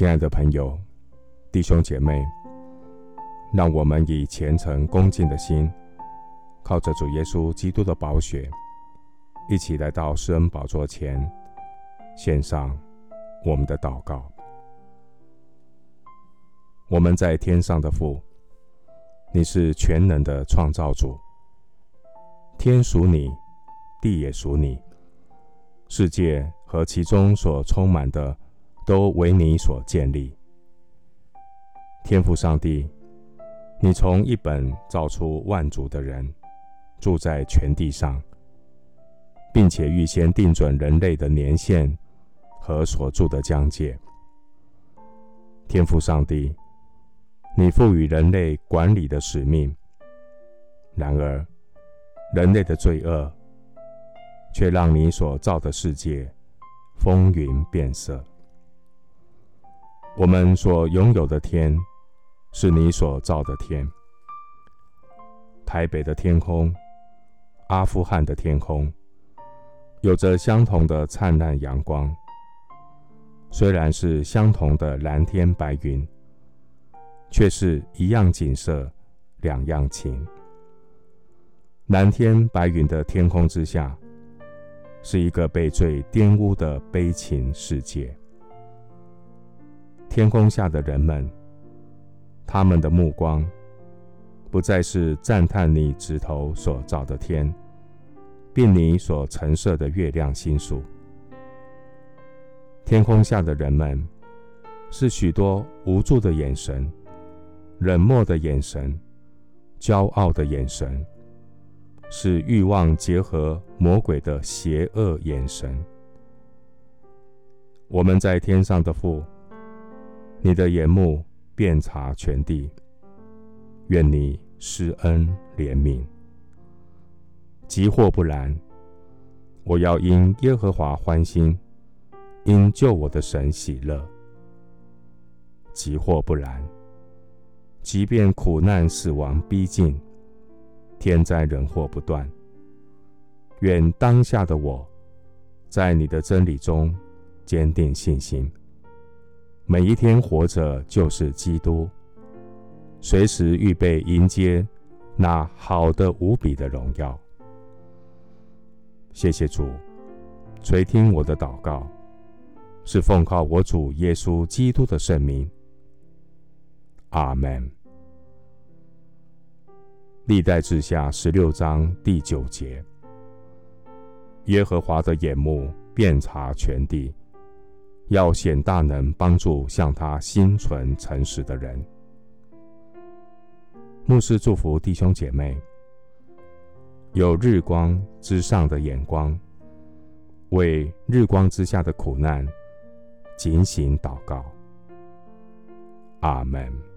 亲爱的朋友、弟兄姐妹，让我们以虔诚恭敬的心，靠着主耶稣基督的宝血，一起来到施恩宝座前，献上我们的祷告。我们在天上的父，你是全能的创造主，天属你，地也属你，世界和其中所充满的。都为你所建立，天父上帝，你从一本造出万族的人，住在全地上，并且预先定准人类的年限和所住的疆界。天父上帝，你赋予人类管理的使命，然而人类的罪恶，却让你所造的世界风云变色。我们所拥有的天，是你所造的天。台北的天空，阿富汗的天空，有着相同的灿烂阳光。虽然是相同的蓝天白云，却是一样景色，两样情。蓝天白云的天空之下，是一个被罪玷污的悲情世界。天空下的人们，他们的目光不再是赞叹你指头所造的天，并你所陈设的月亮星宿。天空下的人们，是许多无助的眼神、冷漠的眼神、骄傲的眼神，是欲望结合魔鬼的邪恶眼神。我们在天上的父。你的眼目遍察全地，愿你施恩怜悯。即或不然，我要因耶和华欢心，因救我的神喜乐。即或不然，即便苦难死亡逼近，天灾人祸不断，愿当下的我，在你的真理中坚定信心。每一天活着就是基督，随时预备迎接那好的无比的荣耀。谢谢主垂听我的祷告，是奉靠我主耶稣基督的圣名。阿门。历代志下十六章第九节：耶和华的眼目遍察全地。要显大能，帮助向他心存诚实的人。牧师祝福弟兄姐妹，有日光之上的眼光，为日光之下的苦难警醒祷告。阿门。